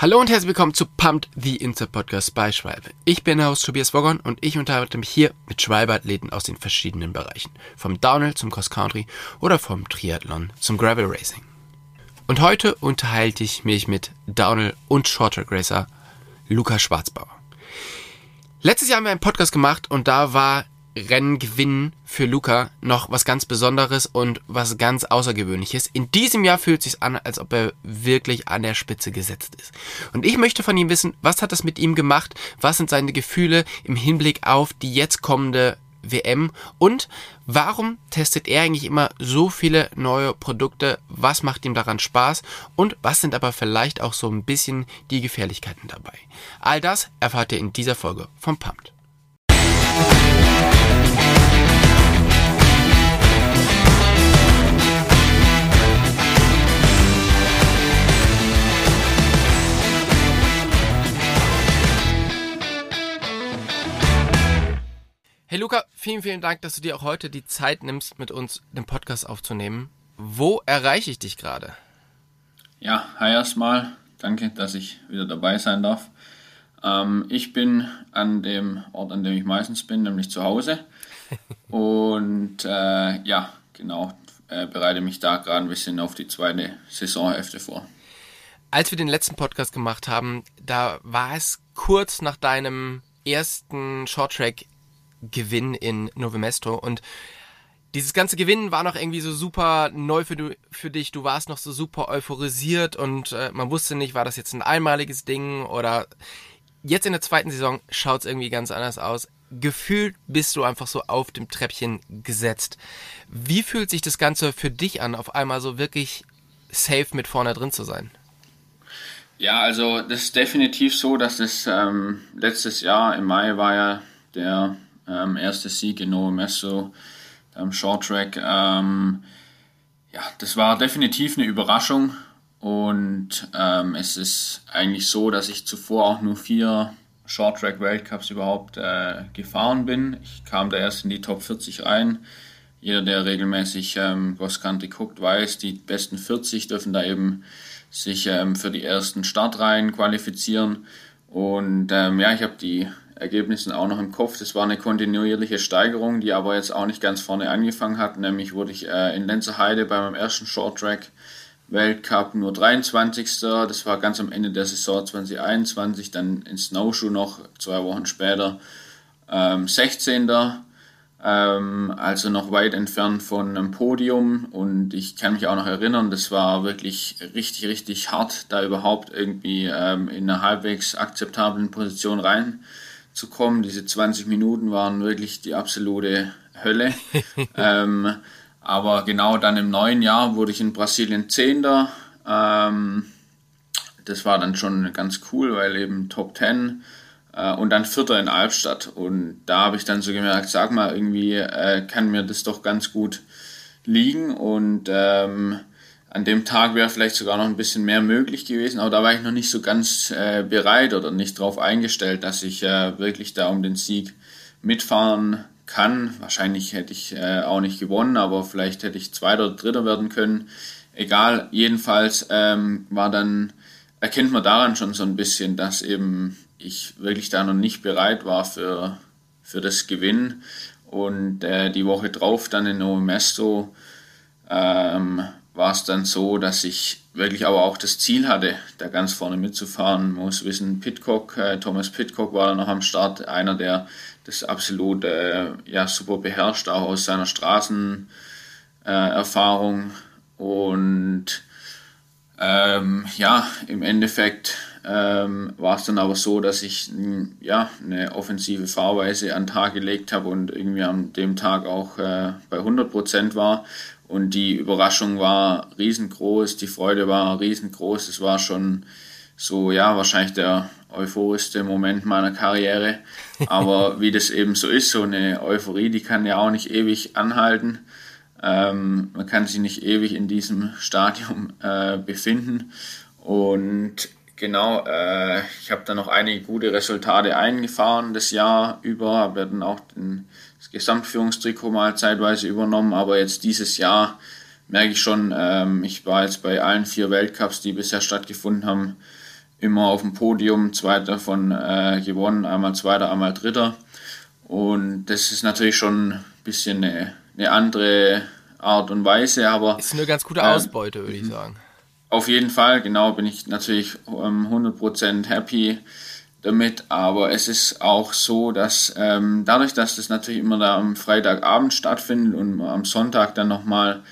Hallo und herzlich willkommen zu Pumped the Insta Podcast bei Schwalbe. Ich bin Host Tobias Woggon und ich unterhalte mich hier mit Schwalbe-Athleten aus den verschiedenen Bereichen. Vom Downhill zum Cross Country oder vom Triathlon zum Gravel Racing. Und heute unterhalte ich mich mit Downhill und Shorttrack Racer Luca Schwarzbauer. Letztes Jahr haben wir einen Podcast gemacht und da war Renngewinn für Luca noch was ganz Besonderes und was ganz Außergewöhnliches. In diesem Jahr fühlt es sich an, als ob er wirklich an der Spitze gesetzt ist. Und ich möchte von ihm wissen, was hat das mit ihm gemacht? Was sind seine Gefühle im Hinblick auf die jetzt kommende WM? Und warum testet er eigentlich immer so viele neue Produkte? Was macht ihm daran Spaß? Und was sind aber vielleicht auch so ein bisschen die Gefährlichkeiten dabei? All das erfahrt ihr in dieser Folge vom Pumped. Hey Luca, vielen, vielen Dank, dass du dir auch heute die Zeit nimmst, mit uns den Podcast aufzunehmen. Wo erreiche ich dich gerade? Ja, hi erstmal. Danke, dass ich wieder dabei sein darf. Ähm, ich bin an dem Ort, an dem ich meistens bin, nämlich zu Hause. Und äh, ja, genau, äh, bereite mich da gerade ein bisschen auf die zweite Saisonhälfte vor. Als wir den letzten Podcast gemacht haben, da war es kurz nach deinem ersten Shorttrack Gewinn in Novemesto und dieses ganze Gewinnen war noch irgendwie so super neu für, du, für dich. Du warst noch so super euphorisiert und äh, man wusste nicht, war das jetzt ein einmaliges Ding oder jetzt in der zweiten Saison schaut es irgendwie ganz anders aus. Gefühlt bist du einfach so auf dem Treppchen gesetzt. Wie fühlt sich das Ganze für dich an, auf einmal so wirklich safe mit vorne drin zu sein? Ja, also das ist definitiv so, dass es ähm, letztes Jahr im Mai war ja der ähm, erste Sieg in Novo Messo am Short Track. Ähm, ja, das war definitiv eine Überraschung und ähm, es ist eigentlich so, dass ich zuvor auch nur vier Short Track Weltcups überhaupt äh, gefahren bin. Ich kam da erst in die Top 40 rein. Jeder, der regelmäßig ähm, Cross Country guckt, weiß, die besten 40 dürfen da eben sich ähm, für die ersten Startreihen qualifizieren. Und ähm, ja, ich habe die Ergebnissen auch noch im Kopf. Das war eine kontinuierliche Steigerung, die aber jetzt auch nicht ganz vorne angefangen hat. Nämlich wurde ich äh, in Lenzerheide bei meinem ersten Short Track Weltcup nur 23. Das war ganz am Ende der Saison 2021. Dann in Snowshoe noch zwei Wochen später ähm, 16. Ähm, also noch weit entfernt von einem Podium. Und ich kann mich auch noch erinnern, das war wirklich richtig, richtig hart, da überhaupt irgendwie ähm, in einer halbwegs akzeptablen Position rein zu kommen. Diese 20 Minuten waren wirklich die absolute Hölle. ähm, aber genau dann im neuen Jahr wurde ich in Brasilien Zehnter. Ähm, das war dann schon ganz cool, weil eben Top 10 äh, und dann Vierter in Albstadt. Und da habe ich dann so gemerkt, sag mal, irgendwie äh, kann mir das doch ganz gut liegen. Und ähm, an dem Tag wäre vielleicht sogar noch ein bisschen mehr möglich gewesen, aber da war ich noch nicht so ganz äh, bereit oder nicht darauf eingestellt, dass ich äh, wirklich da um den Sieg mitfahren kann. Wahrscheinlich hätte ich äh, auch nicht gewonnen, aber vielleicht hätte ich Zweiter oder Dritter werden können. Egal, jedenfalls ähm, war dann, erkennt man daran schon so ein bisschen, dass eben ich wirklich da noch nicht bereit war für, für das Gewinn. Und äh, die Woche drauf dann in Novo Mesto ähm, war es dann so, dass ich wirklich aber auch das Ziel hatte, da ganz vorne mitzufahren. Man muss wissen, Pitcock, äh, Thomas Pitcock war da noch am Start, einer, der das absolut äh, ja, super beherrscht, auch aus seiner Straßenerfahrung. Äh, Und ähm, ja, im Endeffekt ähm, war es dann aber so, dass ich ja, eine offensive Fahrweise an den Tag gelegt habe und irgendwie an dem Tag auch äh, bei 100% war und die Überraschung war riesengroß, die Freude war riesengroß. Es war schon so, ja, wahrscheinlich der euphorischste Moment meiner Karriere. Aber wie das eben so ist, so eine Euphorie, die kann ja auch nicht ewig anhalten. Ähm, man kann sich nicht ewig in diesem Stadium äh, befinden. Und genau, äh, ich habe dann noch einige gute Resultate eingefahren das Jahr über, habe dann auch den das Gesamtführungstrikot mal zeitweise übernommen, aber jetzt dieses Jahr merke ich schon, ähm, ich war jetzt bei allen vier Weltcups, die bisher stattgefunden haben, immer auf dem Podium, zwei davon äh, gewonnen, einmal Zweiter, einmal Dritter. Und das ist natürlich schon ein bisschen eine, eine andere Art und Weise, aber. Ist eine ganz gute Ausbeute, äh, würde ich mhm. sagen. Auf jeden Fall, genau, bin ich natürlich ähm, 100% happy damit, aber es ist auch so, dass ähm, dadurch, dass das natürlich immer da am Freitagabend stattfindet und am Sonntag dann nochmal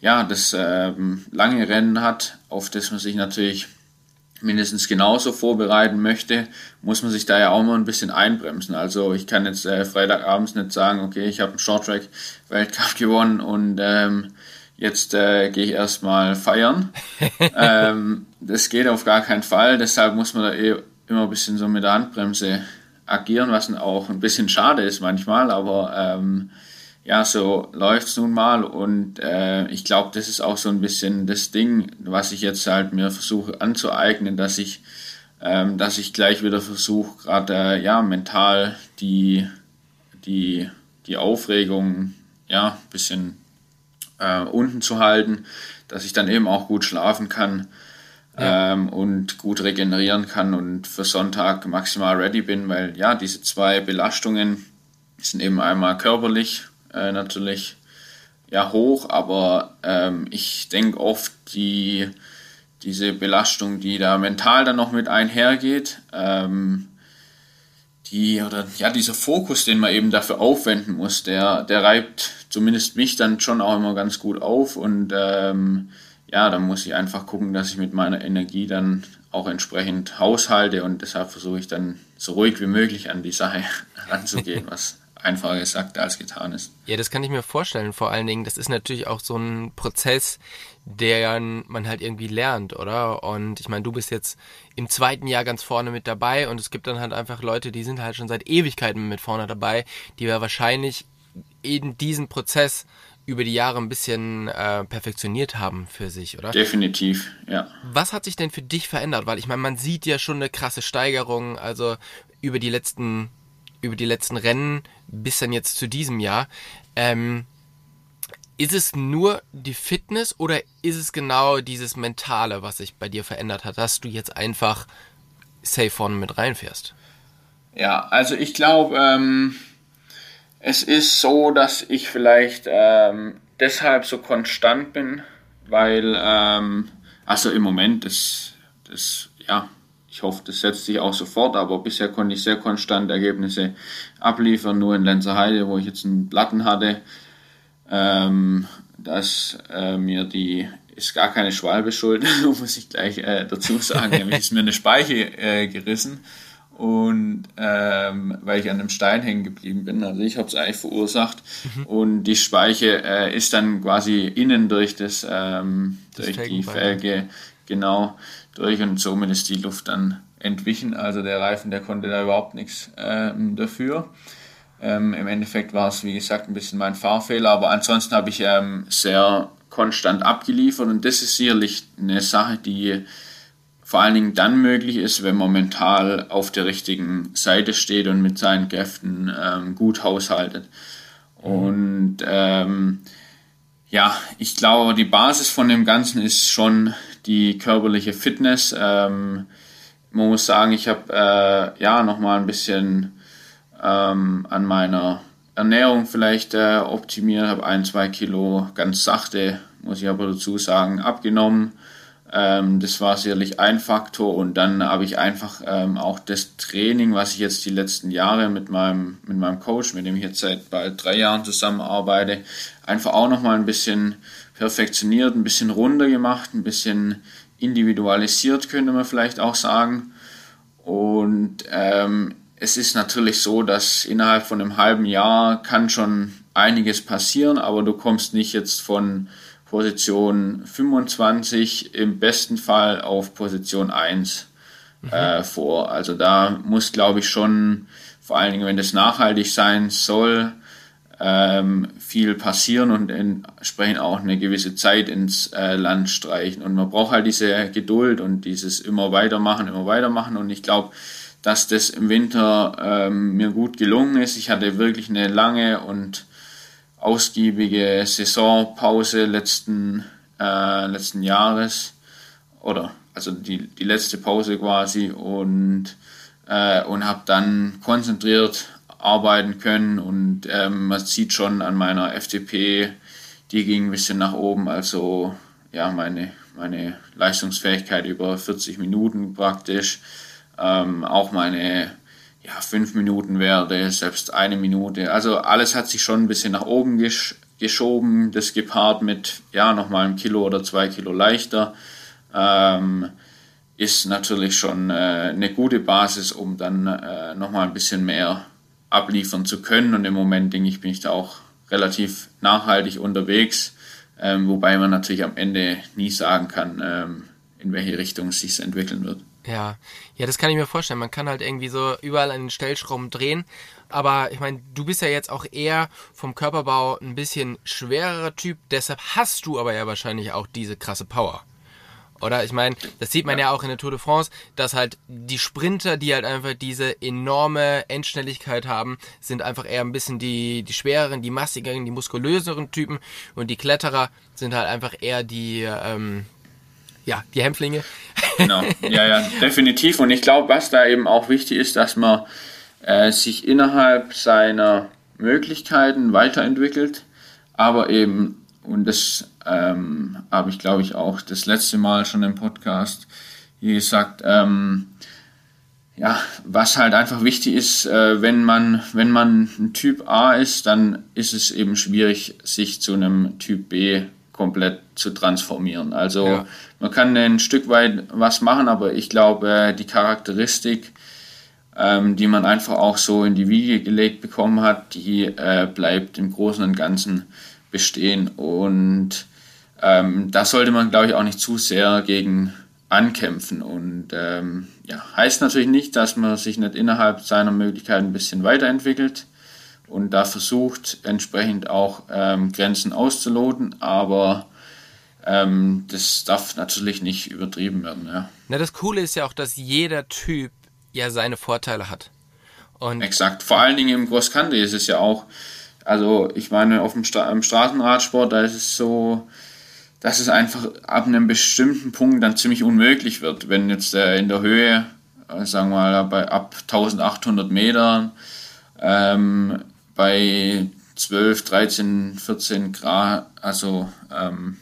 ja, das ähm, lange Rennen hat, auf das man sich natürlich mindestens genauso vorbereiten möchte, muss man sich da ja auch mal ein bisschen einbremsen. Also ich kann jetzt äh, Freitagabends nicht sagen, okay, ich habe einen Shorttrack Weltcup gewonnen und ähm, jetzt äh, gehe ich erstmal feiern. ähm, das geht auf gar keinen Fall, deshalb muss man da eh immer ein bisschen so mit der Handbremse agieren, was auch ein bisschen schade ist manchmal, aber ähm, ja, so läuft es nun mal und äh, ich glaube, das ist auch so ein bisschen das Ding, was ich jetzt halt mir versuche anzueignen, dass ich, ähm, dass ich gleich wieder versuche, gerade äh, ja mental die, die, die Aufregung ja ein bisschen äh, unten zu halten, dass ich dann eben auch gut schlafen kann. Ja. Ähm, und gut regenerieren kann und für Sonntag maximal ready bin, weil ja, diese zwei Belastungen sind eben einmal körperlich äh, natürlich ja hoch, aber ähm, ich denke oft die diese Belastung, die da mental dann noch mit einhergeht, ähm, die oder ja dieser Fokus, den man eben dafür aufwenden muss, der der reibt zumindest mich dann schon auch immer ganz gut auf und ähm, ja, dann muss ich einfach gucken, dass ich mit meiner Energie dann auch entsprechend haushalte und deshalb versuche ich dann so ruhig wie möglich an die Sache ranzugehen, was einfacher gesagt als getan ist. Ja, das kann ich mir vorstellen. Vor allen Dingen, das ist natürlich auch so ein Prozess, der man halt irgendwie lernt, oder? Und ich meine, du bist jetzt im zweiten Jahr ganz vorne mit dabei und es gibt dann halt einfach Leute, die sind halt schon seit Ewigkeiten mit vorne dabei, die ja wahrscheinlich eben diesen Prozess über die Jahre ein bisschen äh, perfektioniert haben für sich, oder? Definitiv, ja. Was hat sich denn für dich verändert? Weil ich meine, man sieht ja schon eine krasse Steigerung, also über die letzten über die letzten Rennen bis dann jetzt zu diesem Jahr. Ähm, ist es nur die Fitness oder ist es genau dieses Mentale, was sich bei dir verändert hat, dass du jetzt einfach safe vorne mit reinfährst? Ja, also ich glaube, ähm, es ist so, dass ich vielleicht ähm, deshalb so konstant bin, weil, ähm, also im Moment, das, das, ja, ich hoffe, das setzt sich auch sofort, aber bisher konnte ich sehr konstant Ergebnisse abliefern, nur in Lenzerheide, wo ich jetzt einen Platten hatte, ähm, dass äh, mir die, ist gar keine Schwalbe schuld, muss ich gleich äh, dazu sagen, nämlich ist mir eine Speiche äh, gerissen und ähm, weil ich an einem Stein hängen geblieben bin, also ich habe es eigentlich verursacht mhm. und die Speiche äh, ist dann quasi innen durch das, ähm, das durch die Felge genau durch und somit ist die Luft dann entwichen. Also der Reifen, der konnte da überhaupt nichts ähm, dafür. Ähm, Im Endeffekt war es, wie gesagt, ein bisschen mein Fahrfehler, aber ansonsten habe ich ähm, sehr konstant abgeliefert und das ist sicherlich eine Sache, die vor allen Dingen dann möglich ist, wenn man mental auf der richtigen Seite steht und mit seinen Kräften ähm, gut haushaltet. Und ähm, ja, ich glaube, die Basis von dem Ganzen ist schon die körperliche Fitness. Ähm, man muss sagen, ich habe äh, ja nochmal ein bisschen ähm, an meiner Ernährung vielleicht äh, optimiert, habe ein, zwei Kilo ganz sachte, muss ich aber dazu sagen, abgenommen. Ähm, das war sicherlich ein Faktor und dann habe ich einfach ähm, auch das Training, was ich jetzt die letzten Jahre mit meinem, mit meinem Coach, mit dem ich jetzt seit bald drei Jahren zusammenarbeite, einfach auch nochmal ein bisschen perfektioniert, ein bisschen runder gemacht, ein bisschen individualisiert, könnte man vielleicht auch sagen. Und ähm, es ist natürlich so, dass innerhalb von einem halben Jahr kann schon einiges passieren, aber du kommst nicht jetzt von Position 25 im besten Fall auf Position 1 mhm. äh, vor. Also da muss, glaube ich, schon, vor allen Dingen, wenn das nachhaltig sein soll, ähm, viel passieren und entsprechend auch eine gewisse Zeit ins äh, Land streichen. Und man braucht halt diese Geduld und dieses immer weitermachen, immer weitermachen. Und ich glaube, dass das im Winter ähm, mir gut gelungen ist. Ich hatte wirklich eine lange und ausgiebige Saisonpause letzten, äh, letzten Jahres oder also die, die letzte Pause quasi und, äh, und habe dann konzentriert arbeiten können. Und ähm, man sieht schon an meiner FTP, die ging ein bisschen nach oben, also ja, meine, meine Leistungsfähigkeit über 40 Minuten praktisch, ähm, auch meine ja, 5 Minuten Werte, selbst eine Minute, also alles hat sich schon ein bisschen nach oben gesch geschoben, das gepaart mit ja, nochmal ein Kilo oder zwei Kilo leichter. Ähm, ist natürlich schon äh, eine gute Basis, um dann äh, nochmal ein bisschen mehr abliefern zu können. Und im Moment, denke ich, bin ich da auch relativ nachhaltig unterwegs, ähm, wobei man natürlich am Ende nie sagen kann, ähm, in welche Richtung es sich entwickeln wird. Ja, ja, das kann ich mir vorstellen. Man kann halt irgendwie so überall an den Stellschrauben drehen. Aber ich meine, du bist ja jetzt auch eher vom Körperbau ein bisschen schwererer Typ. Deshalb hast du aber ja wahrscheinlich auch diese krasse Power. Oder ich meine, das sieht man ja. ja auch in der Tour de France, dass halt die Sprinter, die halt einfach diese enorme Endschnelligkeit haben, sind einfach eher ein bisschen die, die schwereren, die massigeren, die muskulöseren Typen und die Kletterer sind halt einfach eher die, ähm, ja, die Hämpflinge. Genau, ja, ja, definitiv. Und ich glaube, was da eben auch wichtig ist, dass man äh, sich innerhalb seiner Möglichkeiten weiterentwickelt, aber eben und das ähm, habe ich, glaube ich, auch das letzte Mal schon im Podcast hier gesagt. Ähm, ja, was halt einfach wichtig ist, äh, wenn man, wenn man ein Typ A ist, dann ist es eben schwierig, sich zu einem Typ B komplett zu transformieren. Also ja. man kann ein Stück weit was machen, aber ich glaube, die Charakteristik, ähm, die man einfach auch so in die Wiege gelegt bekommen hat, die äh, bleibt im Großen und Ganzen bestehen. Und ähm, da sollte man, glaube ich, auch nicht zu sehr gegen ankämpfen. Und ähm, ja, heißt natürlich nicht, dass man sich nicht innerhalb seiner Möglichkeiten ein bisschen weiterentwickelt und da versucht, entsprechend auch ähm, Grenzen auszuloten, aber ähm, das darf natürlich nicht übertrieben werden. Ja. Na, das Coole ist ja auch, dass jeder Typ ja seine Vorteile hat. Und Exakt. Vor allen Dingen im Cross Country ist es ja auch, also ich meine, auf dem Stra im Straßenradsport, da ist es so, dass es einfach ab einem bestimmten Punkt dann ziemlich unmöglich wird, wenn jetzt äh, in der Höhe, äh, sagen wir mal, bei ab 1800 Metern ähm, bei 12, 13, 14 Grad, also ähm,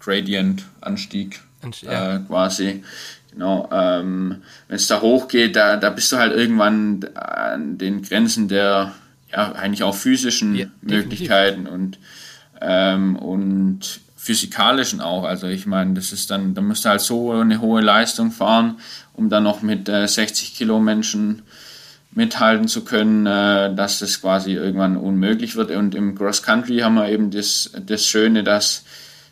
Gradient, Anstieg Anstieg äh, quasi. Genau, ähm, wenn es da hochgeht, da, da bist du halt irgendwann an den Grenzen der ja, eigentlich auch physischen ja, Möglichkeiten und, ähm, und physikalischen auch. Also ich meine, das ist dann, da musst du halt so eine hohe Leistung fahren, um dann noch mit äh, 60 Kilo Menschen mithalten zu können, äh, dass das quasi irgendwann unmöglich wird. Und im Cross Country haben wir eben das, das Schöne, dass,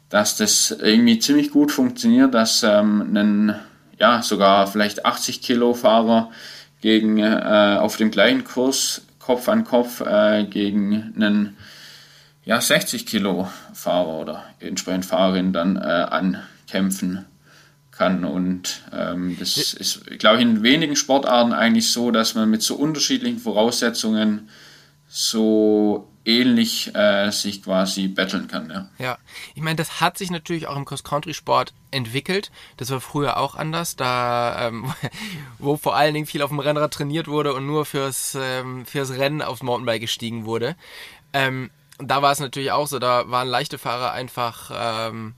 dass das irgendwie ziemlich gut funktioniert, dass ähm, ein, ja, sogar vielleicht 80 Kilo Fahrer gegen, äh, auf dem gleichen Kurs Kopf an Kopf äh, gegen einen ja, 60 Kilo Fahrer oder entsprechend Fahrerin dann äh, ankämpfen kann. Und ähm, das ist, glaube ich, in wenigen Sportarten eigentlich so, dass man mit so unterschiedlichen Voraussetzungen so ähnlich äh, sich quasi betteln kann. Ja, ja. ich meine, das hat sich natürlich auch im Cross-Country-Sport entwickelt. Das war früher auch anders, da ähm, wo vor allen Dingen viel auf dem Rennrad trainiert wurde und nur fürs, ähm, fürs Rennen aufs Mountainbike gestiegen wurde. Ähm, da war es natürlich auch so, da waren leichte Fahrer einfach ähm,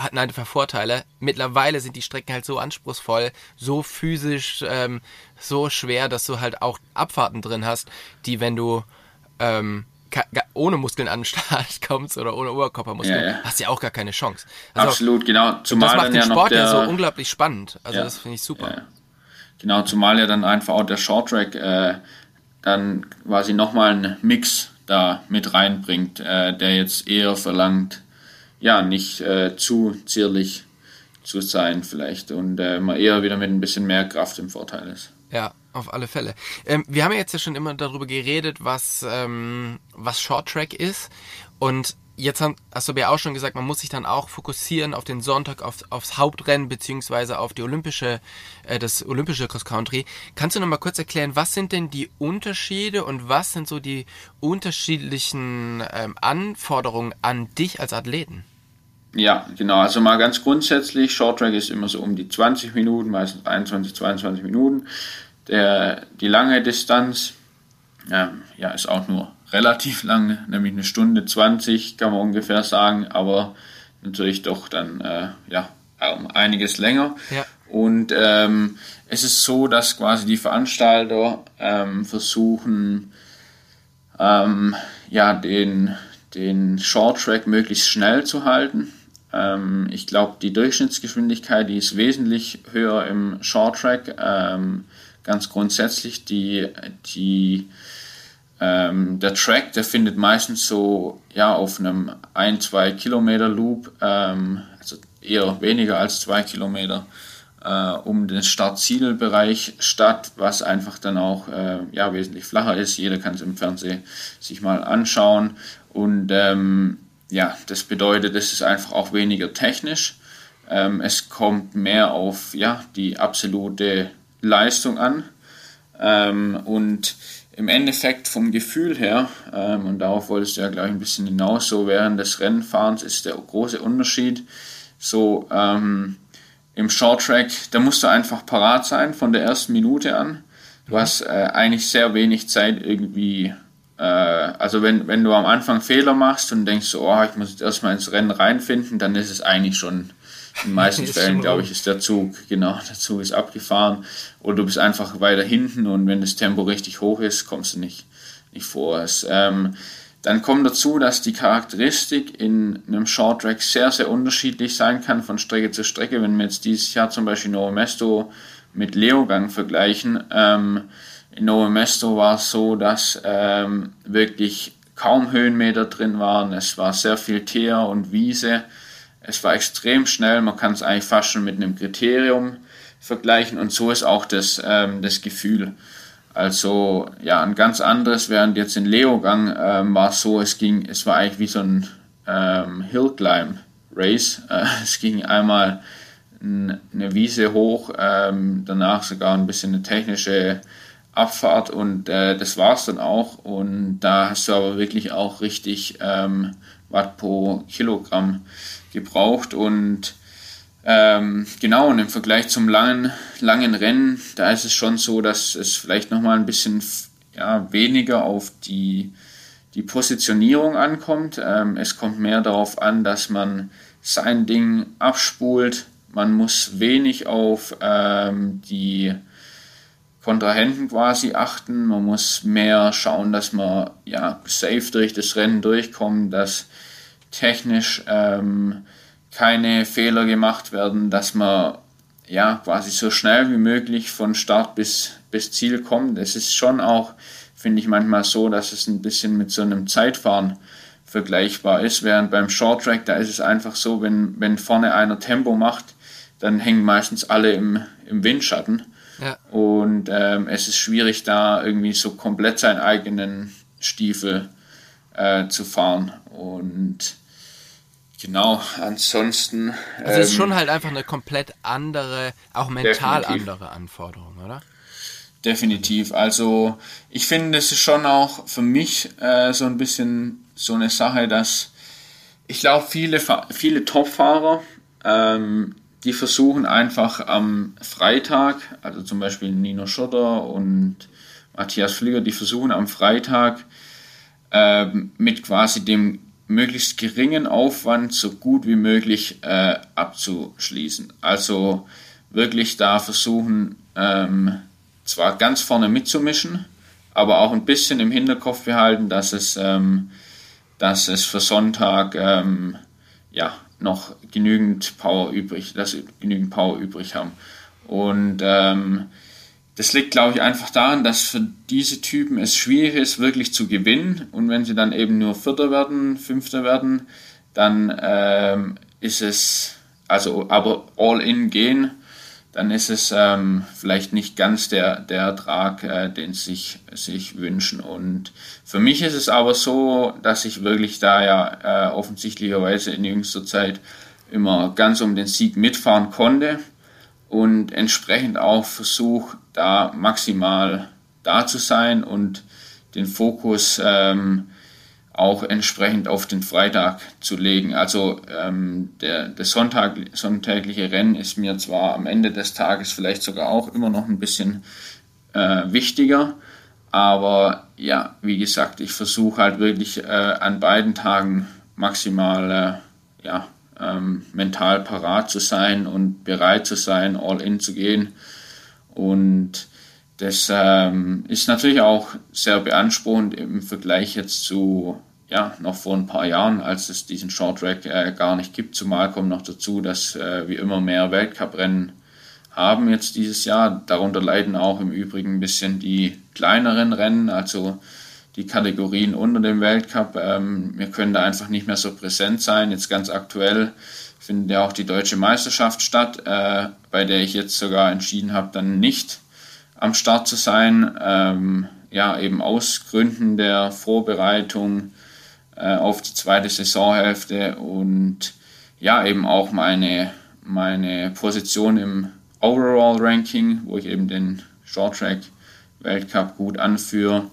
hatten einfach Vorteile. Mittlerweile sind die Strecken halt so anspruchsvoll, so physisch, ähm, so schwer, dass du halt auch Abfahrten drin hast, die, wenn du ähm, ohne Muskeln an den Start kommst oder ohne Oberkörpermuskeln, ja, ja. hast du ja auch gar keine Chance. Also, Absolut, genau. Zumal das macht den ja Sport der, ja so unglaublich spannend. Also das finde ich super. Genau, zumal ja dann einfach auch der Shorttrack äh, dann quasi nochmal einen Mix da mit reinbringt, äh, der jetzt eher verlangt, ja, nicht äh, zu zierlich zu sein vielleicht und äh, man eher wieder mit ein bisschen mehr Kraft im Vorteil ist. Ja, auf alle Fälle. Ähm, wir haben ja jetzt ja schon immer darüber geredet, was, ähm, was Short Track ist. Und jetzt hast du ja auch schon gesagt, man muss sich dann auch fokussieren auf den Sonntag, auf, aufs Hauptrennen beziehungsweise auf die olympische, äh, das olympische Cross Country. Kannst du noch mal kurz erklären, was sind denn die Unterschiede und was sind so die unterschiedlichen ähm, Anforderungen an dich als Athleten? Ja, genau. Also mal ganz grundsätzlich, Short Track ist immer so um die 20 Minuten, meistens 21, 22 Minuten. Der, die lange Distanz ja, ja, ist auch nur relativ lang, nämlich eine Stunde 20 kann man ungefähr sagen, aber natürlich doch dann äh, ja, um einiges länger. Ja. Und ähm, es ist so, dass quasi die Veranstalter ähm, versuchen, ähm, ja, den, den Short Track möglichst schnell zu halten. Ähm, ich glaube, die Durchschnittsgeschwindigkeit, die ist wesentlich höher im Short Track. Ähm, ganz grundsätzlich, die, die, ähm, der Track, der findet meistens so ja, auf einem 1-2 Kilometer Loop, ähm, also eher weniger als 2 Kilometer, äh, um den Start-Ziel-Bereich statt, was einfach dann auch äh, ja, wesentlich flacher ist. Jeder kann es im Fernsehen sich mal anschauen. Und ähm, ja, das bedeutet, es ist einfach auch weniger technisch. Ähm, es kommt mehr auf ja, die absolute Leistung an. Ähm, und im Endeffekt vom Gefühl her, ähm, und darauf wolltest du ja gleich ein bisschen hinaus, so während des Rennfahrens ist der große Unterschied. So, ähm, im Short Track, da musst du einfach parat sein von der ersten Minute an. Du hast äh, eigentlich sehr wenig Zeit irgendwie. Äh, also wenn, wenn du am Anfang Fehler machst und denkst so, oh, ich muss jetzt erstmal ins Rennen reinfinden, dann ist es eigentlich schon, in den meisten Fällen, glaube ich, ist der Zug, genau, der Zug ist abgefahren. Oder du bist einfach weiter hinten und wenn das Tempo richtig hoch ist, kommst du nicht, nicht vor. Es, ähm, dann kommt dazu, dass die Charakteristik in einem Short Track sehr, sehr unterschiedlich sein kann von Strecke zu Strecke. Wenn wir jetzt dieses Jahr zum Beispiel Novo Mesto mit Leogang vergleichen, ähm, in Novo Mesto war es so, dass ähm, wirklich kaum Höhenmeter drin waren. Es war sehr viel Teer und Wiese. Es war extrem schnell. Man kann es eigentlich fast schon mit einem Kriterium vergleichen. Und so ist auch das, ähm, das Gefühl. Also ja, ein ganz anderes, während jetzt in Leogang ähm, war es so, es ging, es war eigentlich wie so ein ähm, Hillclimb Race. Äh, es ging einmal eine Wiese hoch, ähm, danach sogar ein bisschen eine technische Abfahrt und äh, das war es dann auch. Und da hast du aber wirklich auch richtig ähm, Watt pro Kilogramm gebraucht und ähm, genau, und im Vergleich zum langen, langen Rennen, da ist es schon so, dass es vielleicht nochmal ein bisschen ja, weniger auf die, die Positionierung ankommt. Ähm, es kommt mehr darauf an, dass man sein Ding abspult. Man muss wenig auf ähm, die Kontrahenten quasi achten. Man muss mehr schauen, dass man ja safe durch das Rennen durchkommt, dass technisch ähm, keine Fehler gemacht werden, dass man ja quasi so schnell wie möglich von Start bis, bis Ziel kommt. Es ist schon auch, finde ich manchmal so, dass es ein bisschen mit so einem Zeitfahren vergleichbar ist, während beim Short Track, da ist es einfach so, wenn, wenn vorne einer Tempo macht, dann hängen meistens alle im, im Windschatten. Ja. Und ähm, es ist schwierig, da irgendwie so komplett seinen eigenen Stiefel äh, zu fahren. Und Genau, ansonsten. Also ähm, ist schon halt einfach eine komplett andere, auch mental definitiv. andere Anforderung, oder? Definitiv. Also ich finde, es ist schon auch für mich äh, so ein bisschen so eine Sache, dass ich glaube, viele, viele Topfahrer, ähm, die versuchen einfach am Freitag, also zum Beispiel Nino Schotter und Matthias Flieger, die versuchen am Freitag ähm, mit quasi dem möglichst geringen Aufwand so gut wie möglich äh, abzuschließen. Also wirklich da versuchen, ähm, zwar ganz vorne mitzumischen, aber auch ein bisschen im Hinterkopf behalten, dass es, ähm, dass es für Sonntag ähm, ja, noch genügend Power übrig, dass genügend Power übrig haben. Und ähm, das liegt, glaube ich, einfach daran, dass für diese Typen es schwierig ist, wirklich zu gewinnen. Und wenn sie dann eben nur Vierter werden, Fünfter werden, dann ähm, ist es, also aber all in gehen, dann ist es ähm, vielleicht nicht ganz der, der Ertrag, äh, den sie sich, sich wünschen. Und für mich ist es aber so, dass ich wirklich da ja äh, offensichtlicherweise in jüngster Zeit immer ganz um den Sieg mitfahren konnte und entsprechend auch versuche, da maximal da zu sein und den Fokus ähm, auch entsprechend auf den Freitag zu legen. Also ähm, der, das Sonntag, sonntägliche Rennen ist mir zwar am Ende des Tages vielleicht sogar auch immer noch ein bisschen äh, wichtiger, aber ja, wie gesagt, ich versuche halt wirklich äh, an beiden Tagen maximal äh, ja, ähm, mental parat zu sein und bereit zu sein, all in zu gehen. Und das ähm, ist natürlich auch sehr beanspruchend im Vergleich jetzt zu ja, noch vor ein paar Jahren, als es diesen Short Track äh, gar nicht gibt. Zumal kommt noch dazu, dass äh, wir immer mehr Weltcuprennen haben jetzt dieses Jahr. Darunter leiden auch im Übrigen ein bisschen die kleineren Rennen, also die Kategorien unter dem Weltcup. Ähm, wir können da einfach nicht mehr so präsent sein. Jetzt ganz aktuell findet ja auch die deutsche Meisterschaft statt, äh, bei der ich jetzt sogar entschieden habe, dann nicht am Start zu sein. Ähm, ja, eben aus Gründen der Vorbereitung äh, auf die zweite Saisonhälfte und ja, eben auch meine, meine Position im Overall Ranking, wo ich eben den Short Track Weltcup gut anführe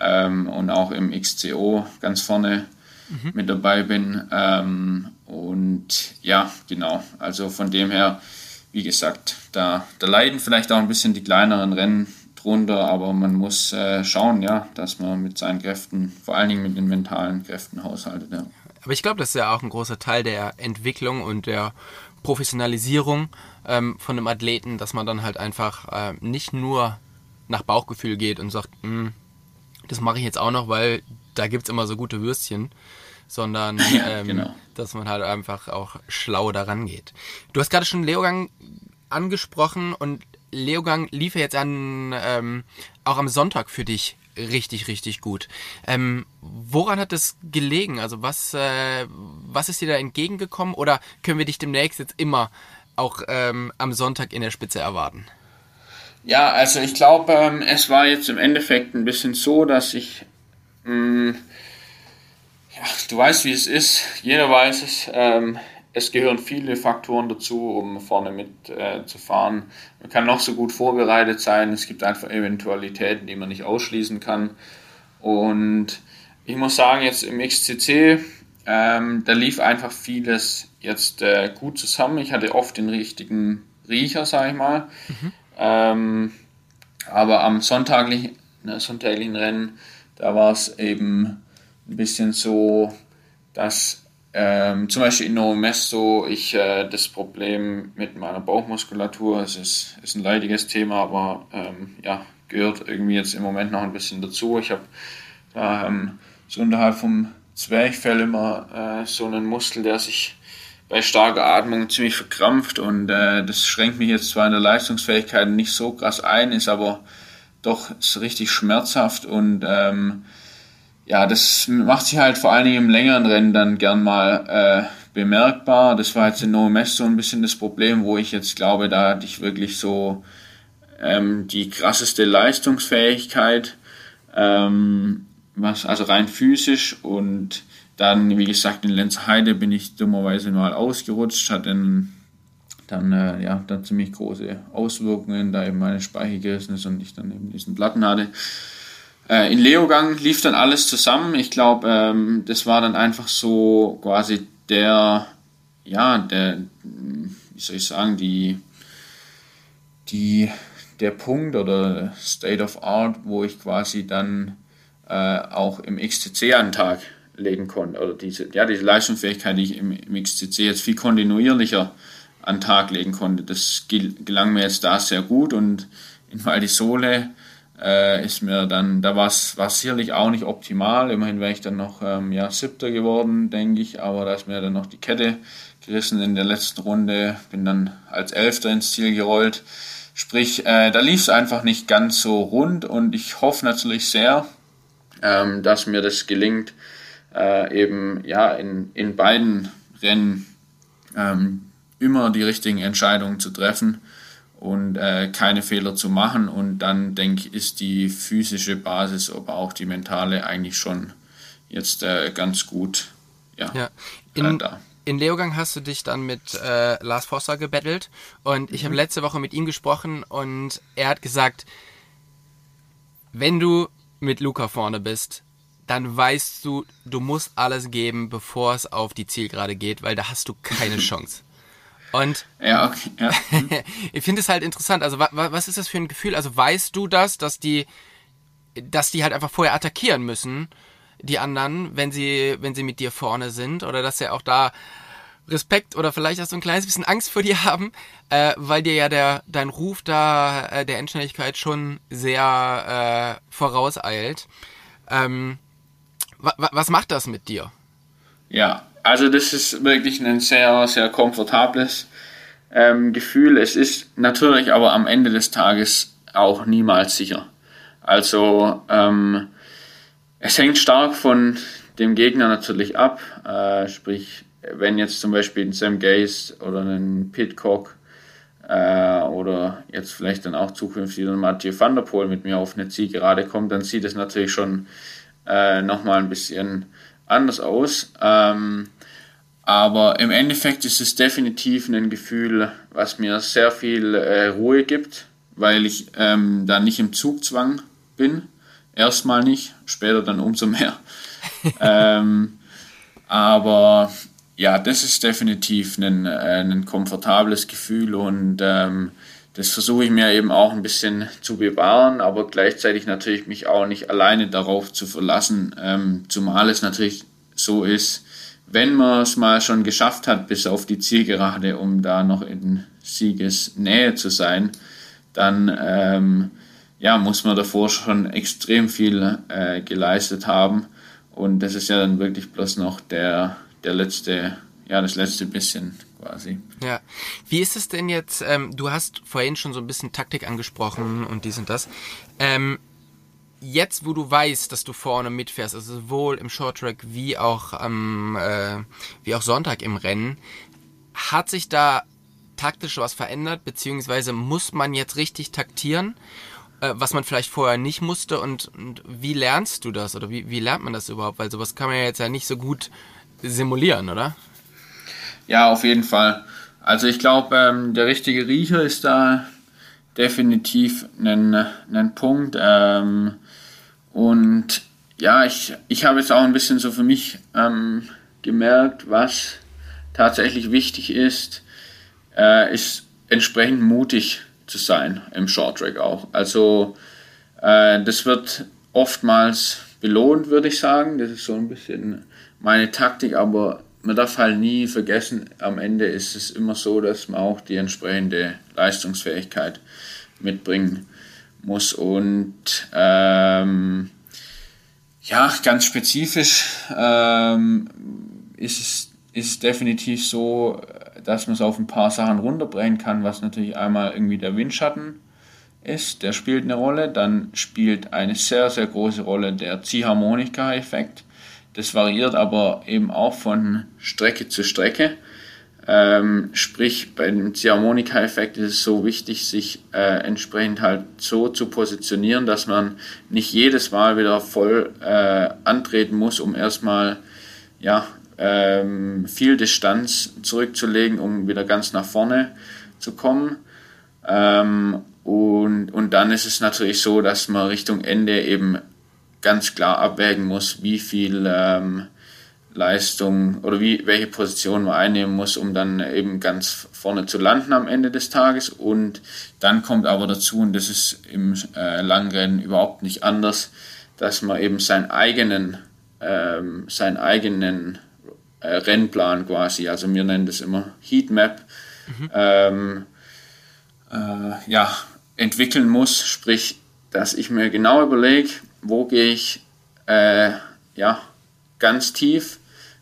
ähm, und auch im XCO ganz vorne mhm. mit dabei bin. Ähm, und ja, genau, also von dem her, wie gesagt, da, da leiden vielleicht auch ein bisschen die kleineren Rennen drunter, aber man muss äh, schauen, ja, dass man mit seinen Kräften, vor allen Dingen mit den mentalen Kräften haushaltet. Ja. Aber ich glaube, das ist ja auch ein großer Teil der Entwicklung und der Professionalisierung ähm, von einem Athleten, dass man dann halt einfach äh, nicht nur nach Bauchgefühl geht und sagt, hm, das mache ich jetzt auch noch, weil da gibt es immer so gute Würstchen, sondern ähm, genau. dass man halt einfach auch schlau daran geht. Du hast gerade schon Leogang angesprochen und Leogang lief ja jetzt an, ähm, auch am Sonntag für dich richtig, richtig gut. Ähm, woran hat es gelegen? Also was, äh, was ist dir da entgegengekommen oder können wir dich demnächst jetzt immer auch ähm, am Sonntag in der Spitze erwarten? Ja, also ich glaube, ähm, es war jetzt im Endeffekt ein bisschen so, dass ich, mh, mm, ja, du weißt, wie es ist, jeder weiß es, ähm, es gehören viele Faktoren dazu, um vorne mit äh. Man kann noch so gut vorbereitet sein, es gibt einfach Eventualitäten, die man nicht ausschließen kann. Und ich muss sagen, jetzt im XCC, ähm, da lief einfach vieles jetzt äh, gut zusammen. Ich hatte oft den richtigen Riecher, sag ich mal. Mhm. Ähm, aber am sonntaglichen, ne, sonntaglichen Rennen, da war es eben ein bisschen so, dass ähm, zum Beispiel in Novo Mesto ich äh, das Problem mit meiner Bauchmuskulatur, es ist, ist ein leidiges Thema, aber ähm, ja, gehört irgendwie jetzt im Moment noch ein bisschen dazu. Ich habe da ähm, so unterhalb vom Zwerchfell immer äh, so einen Muskel, der sich bei starker Atmung ziemlich verkrampft und äh, das schränkt mich jetzt zwar in der Leistungsfähigkeit nicht so krass ein, ist aber doch ist richtig schmerzhaft und ähm, ja, das macht sich halt vor allen Dingen im längeren Rennen dann gern mal äh, bemerkbar. Das war jetzt in No Mess so ein bisschen das Problem, wo ich jetzt glaube, da hatte ich wirklich so ähm, die krasseste Leistungsfähigkeit, ähm, was also rein physisch und dann, wie gesagt, in Lenzheide bin ich dummerweise mal ausgerutscht, hat dann, äh, ja, dann ziemlich große Auswirkungen, da eben meine Speiche gerissen ist und ich dann eben diesen Platten hatte. Äh, in Leogang lief dann alles zusammen. Ich glaube, ähm, das war dann einfach so quasi der, ja, der, wie soll ich sagen, die, die, der Punkt oder State of Art, wo ich quasi dann äh, auch im XTC legen konnte. Oder diese, ja, diese Leistungsfähigkeit, die ich im, im XTC jetzt viel kontinuierlicher an den Tag legen konnte, das gelang mir jetzt da sehr gut und in Val di Sole äh, ist mir dann, da war es sicherlich auch nicht optimal. Immerhin wäre ich dann noch ähm, ja, siebter geworden, denke ich, aber da ist mir dann noch die Kette gerissen in der letzten Runde, bin dann als Elfter ins Ziel gerollt. Sprich, äh, da lief es einfach nicht ganz so rund und ich hoffe natürlich sehr, ähm, dass mir das gelingt, äh, eben ja in, in beiden Rennen ähm, immer die richtigen Entscheidungen zu treffen und äh, keine Fehler zu machen. Und dann denke ich, ist die physische Basis, aber auch die mentale eigentlich schon jetzt äh, ganz gut ja, ja. In, äh, da. In Leogang hast du dich dann mit äh, Lars Foster gebettelt und ich mhm. habe letzte Woche mit ihm gesprochen und er hat gesagt, wenn du mit Luca vorne bist, dann weißt du, du musst alles geben, bevor es auf die Zielgerade geht, weil da hast du keine Chance. Und ja, okay, ja. ich finde es halt interessant. Also wa was ist das für ein Gefühl? Also weißt du das, dass die, dass die halt einfach vorher attackieren müssen, die anderen, wenn sie, wenn sie mit dir vorne sind, oder dass sie auch da Respekt oder vielleicht auch so ein kleines bisschen Angst vor dir haben, äh, weil dir ja der dein Ruf da äh, der Endschnelligkeit schon sehr äh, vorauseilt. Ähm, was macht das mit dir? Ja, also das ist wirklich ein sehr, sehr komfortables ähm, Gefühl. Es ist natürlich aber am Ende des Tages auch niemals sicher. Also ähm, es hängt stark von dem Gegner natürlich ab. Äh, sprich, wenn jetzt zum Beispiel ein Sam Gaze oder ein Pitcock äh, oder jetzt vielleicht dann auch zukünftig ein Mathieu van der Poel mit mir auf eine Zielgerade kommt, dann sieht es natürlich schon äh, nochmal ein bisschen anders aus. Ähm, aber im Endeffekt ist es definitiv ein Gefühl, was mir sehr viel äh, Ruhe gibt, weil ich ähm, da nicht im Zugzwang bin. Erstmal nicht, später dann umso mehr. ähm, aber ja, das ist definitiv ein, äh, ein komfortables Gefühl und ähm, das versuche ich mir eben auch ein bisschen zu bewahren, aber gleichzeitig natürlich mich auch nicht alleine darauf zu verlassen, ähm, zumal es natürlich so ist, wenn man es mal schon geschafft hat bis auf die Zielgerade, um da noch in Siegesnähe zu sein, dann ähm, ja, muss man davor schon extrem viel äh, geleistet haben. Und das ist ja dann wirklich bloß noch der, der letzte, ja, das letzte bisschen quasi. Ja. Wie ist es denn jetzt, ähm, du hast vorhin schon so ein bisschen Taktik angesprochen und dies und das. Ähm, jetzt, wo du weißt, dass du vorne mitfährst, also sowohl im Shorttrack wie auch am äh, wie auch Sonntag im Rennen, hat sich da taktisch was verändert, beziehungsweise muss man jetzt richtig taktieren, äh, was man vielleicht vorher nicht musste und, und wie lernst du das oder wie, wie lernt man das überhaupt? Weil sowas kann man ja jetzt ja nicht so gut simulieren, oder? Ja, auf jeden Fall. Also ich glaube, ähm, der richtige Riecher ist da definitiv ein, ein Punkt. Ähm, und ja, ich, ich habe jetzt auch ein bisschen so für mich ähm, gemerkt, was tatsächlich wichtig ist, äh, ist entsprechend mutig zu sein im Shorttrack auch. Also äh, das wird oftmals belohnt, würde ich sagen. Das ist so ein bisschen meine Taktik, aber man darf halt nie vergessen, am Ende ist es immer so, dass man auch die entsprechende Leistungsfähigkeit mitbringen muss. Und ähm, ja, ganz spezifisch ähm, ist es ist definitiv so, dass man es auf ein paar Sachen runterbrechen kann, was natürlich einmal irgendwie der Windschatten ist, der spielt eine Rolle, dann spielt eine sehr, sehr große Rolle der Ziehharmonika-Effekt. Das variiert aber eben auch von Strecke zu Strecke. Ähm, sprich, bei dem Ziehharmonika-Effekt ist es so wichtig, sich äh, entsprechend halt so zu positionieren, dass man nicht jedes Mal wieder voll äh, antreten muss, um erstmal ja, ähm, viel Distanz zurückzulegen, um wieder ganz nach vorne zu kommen. Ähm, und, und dann ist es natürlich so, dass man Richtung Ende eben ganz klar abwägen muss, wie viel ähm, Leistung oder wie, welche Position man einnehmen muss, um dann eben ganz vorne zu landen am Ende des Tages. Und dann kommt aber dazu, und das ist im äh, Langrennen überhaupt nicht anders, dass man eben seinen eigenen, ähm, seinen eigenen äh, Rennplan quasi, also wir nennen das immer Heatmap, mhm. ähm, äh, ja, entwickeln muss. Sprich, dass ich mir genau überlege, wo gehe ich äh, ja, ganz tief,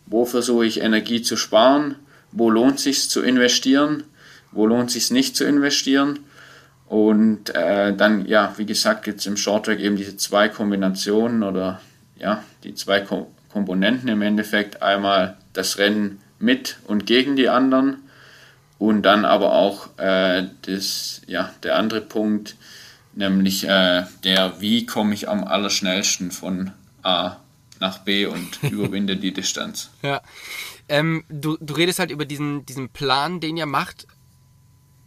wo versuche ich Energie zu sparen, wo lohnt es sich zu investieren, wo lohnt es sich nicht zu investieren. Und äh, dann, ja, wie gesagt, gibt es im Shorttrack eben diese zwei Kombinationen oder ja, die zwei Ko Komponenten im Endeffekt. Einmal das Rennen mit und gegen die anderen und dann aber auch äh, das, ja, der andere Punkt, nämlich äh, der, wie komme ich am allerschnellsten von A nach B und überwinde die Distanz. Ja. Ähm, du, du redest halt über diesen, diesen Plan, den ihr macht.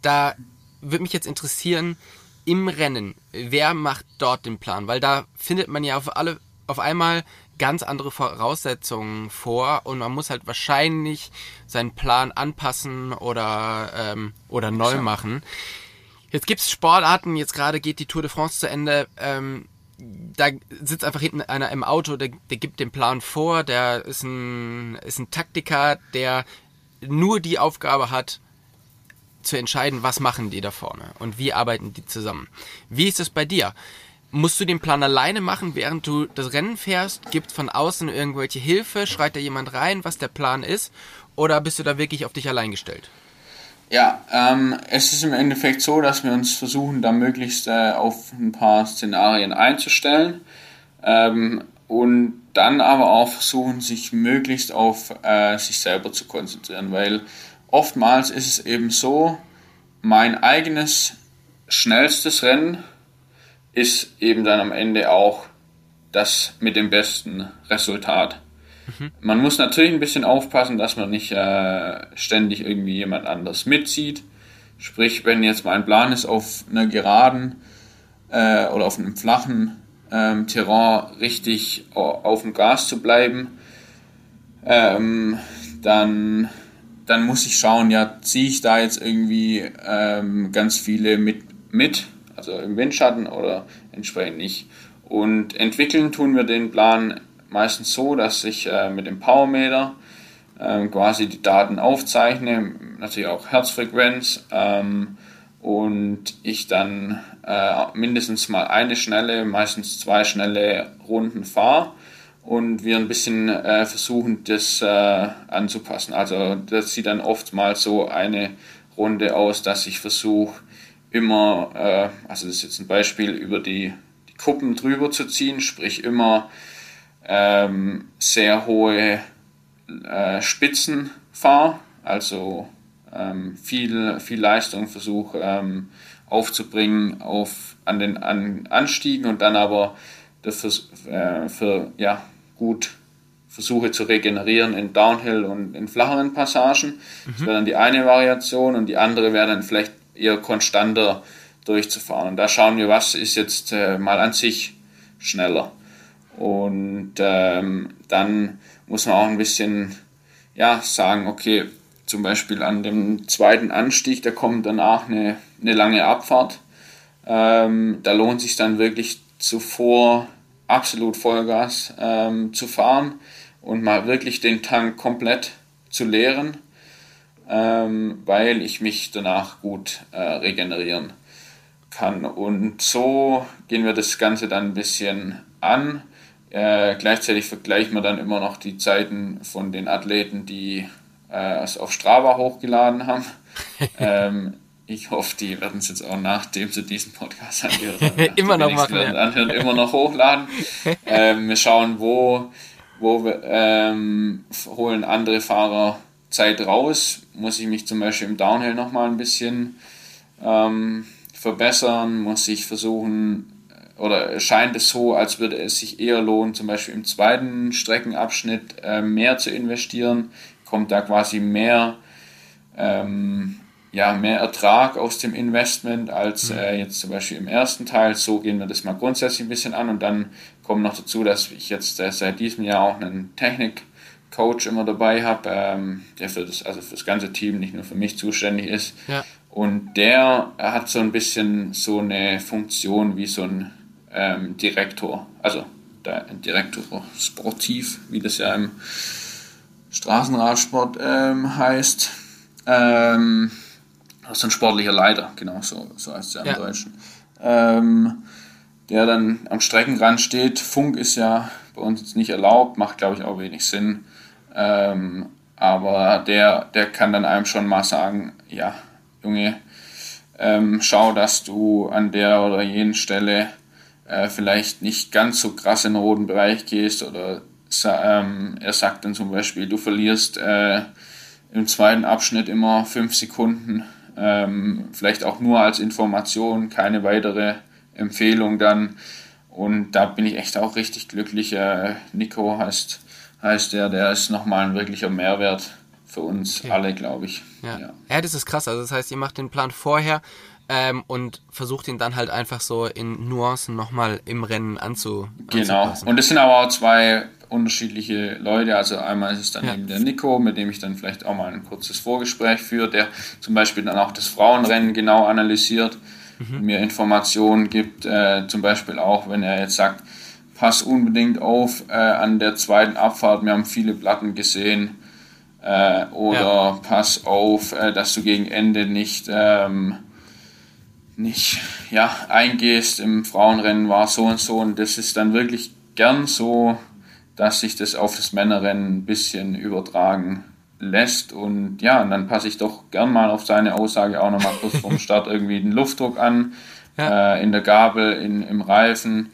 Da würde mich jetzt interessieren, im Rennen, wer macht dort den Plan? Weil da findet man ja auf alle auf einmal ganz andere Voraussetzungen vor und man muss halt wahrscheinlich seinen Plan anpassen oder, ähm, oder neu machen. Jetzt gibt's Sportarten, jetzt gerade geht die Tour de France zu Ende, ähm, da sitzt einfach hinten einer im Auto, der, der gibt den Plan vor, der ist ein, ist ein Taktiker, der nur die Aufgabe hat, zu entscheiden, was machen die da vorne und wie arbeiten die zusammen. Wie ist es bei dir? Musst du den Plan alleine machen, während du das Rennen fährst? Gibt von außen irgendwelche Hilfe? Schreit da jemand rein, was der Plan ist? Oder bist du da wirklich auf dich allein gestellt? Ja, ähm, es ist im Endeffekt so, dass wir uns versuchen, da möglichst äh, auf ein paar Szenarien einzustellen ähm, und dann aber auch versuchen, sich möglichst auf äh, sich selber zu konzentrieren, weil oftmals ist es eben so, mein eigenes schnellstes Rennen ist eben dann am Ende auch das mit dem besten Resultat. Mhm. Man muss natürlich ein bisschen aufpassen, dass man nicht äh, ständig irgendwie jemand anders mitzieht. Sprich, wenn jetzt mein Plan ist, auf einer geraden äh, oder auf einem flachen ähm, Terrain richtig auf dem Gas zu bleiben, ähm, dann, dann muss ich schauen, ja, ziehe ich da jetzt irgendwie ähm, ganz viele mit, mit, also im Windschatten oder entsprechend nicht. Und entwickeln tun wir den Plan meistens so, dass ich äh, mit dem Powermeter äh, quasi die Daten aufzeichne, natürlich auch Herzfrequenz ähm, und ich dann äh, mindestens mal eine schnelle, meistens zwei schnelle Runden fahre und wir ein bisschen äh, versuchen, das äh, anzupassen. Also das sieht dann oftmals so eine Runde aus, dass ich versuche immer, äh, also das ist jetzt ein Beispiel, über die, die Kuppen drüber zu ziehen, sprich immer ähm, sehr hohe äh, Spitzen fahre, also ähm, viel, viel Leistung versuche ähm, aufzubringen auf, an den an Anstiegen und dann aber dafür, äh, für ja, gut versuche zu regenerieren in Downhill und in flacheren Passagen. Mhm. Das wäre dann die eine Variation und die andere wäre dann vielleicht eher konstanter durchzufahren. Und da schauen wir, was ist jetzt äh, mal an sich schneller. Und ähm, dann muss man auch ein bisschen ja, sagen, okay, zum Beispiel an dem zweiten Anstieg, da kommt danach eine, eine lange Abfahrt. Ähm, da lohnt sich dann wirklich zuvor absolut Vollgas ähm, zu fahren und mal wirklich den Tank komplett zu leeren, ähm, weil ich mich danach gut äh, regenerieren kann. Und so gehen wir das Ganze dann ein bisschen an. Äh, gleichzeitig vergleichen wir dann immer noch die Zeiten von den Athleten, die äh, es auf Strava hochgeladen haben. ähm, ich hoffe, die werden es jetzt auch nachdem sie diesen Podcast anhören, immer noch machen, ja. anhören, immer noch hochladen. ähm, wir schauen, wo, wo wir, ähm, holen andere Fahrer Zeit raus. Muss ich mich zum Beispiel im Downhill nochmal ein bisschen ähm, verbessern? Muss ich versuchen, oder scheint es so, als würde es sich eher lohnen, zum Beispiel im zweiten Streckenabschnitt äh, mehr zu investieren, kommt da quasi mehr, ähm, ja, mehr Ertrag aus dem Investment als mhm. äh, jetzt zum Beispiel im ersten Teil. So gehen wir das mal grundsätzlich ein bisschen an und dann kommt noch dazu, dass ich jetzt äh, seit diesem Jahr auch einen Technikcoach immer dabei habe, ähm, der für das, also für das ganze Team, nicht nur für mich zuständig ist. Ja. Und der hat so ein bisschen so eine Funktion wie so ein ähm, Direktor, also der Direktor Sportiv, wie das ja im Straßenradsport ähm, heißt. Ähm, also ein sportlicher Leiter, genau so, so heißt es ja im ja. Deutschen. Ähm, der dann am Streckenrand steht. Funk ist ja bei uns jetzt nicht erlaubt, macht glaube ich auch wenig Sinn. Ähm, aber der, der kann dann einem schon mal sagen, ja, Junge, ähm, schau, dass du an der oder jenen Stelle äh, vielleicht nicht ganz so krass in den roten Bereich gehst oder ähm, er sagt dann zum Beispiel, du verlierst äh, im zweiten Abschnitt immer fünf Sekunden, ähm, vielleicht auch nur als Information, keine weitere Empfehlung dann. Und da bin ich echt auch richtig glücklich. Äh, Nico heißt, heißt der, der ist nochmal ein wirklicher Mehrwert für uns okay. alle, glaube ich. Ja. ja. Ja. das ist krass. Also das heißt, ihr macht den Plan vorher, ähm, und versucht ihn dann halt einfach so in Nuancen nochmal im Rennen anzu Genau. anzupassen. Und es sind aber auch zwei unterschiedliche Leute. Also einmal ist es dann Ja. eben der Nico, mit dem ich dann vielleicht auch mal ein kurzes Vorgespräch führe, der zum Beispiel dann auch das Frauenrennen genau analysiert und mir Informationen gibt. Äh, zum Beispiel auch, wenn er jetzt sagt, pass unbedingt auf äh, an der zweiten Abfahrt, wir haben viele Platten gesehen. Äh, oder Ja. pass auf, äh, dass du gegen Ende nicht ähm, nicht. Ja, eingehst im Frauenrennen war so und so und das ist dann wirklich gern so, dass sich das auf das Männerrennen ein bisschen übertragen lässt. Und ja, und dann passe ich doch gern mal auf seine Aussage auch nochmal kurz vorm Start irgendwie den Luftdruck an, Ja. äh, in der Gabel, in, im Reifen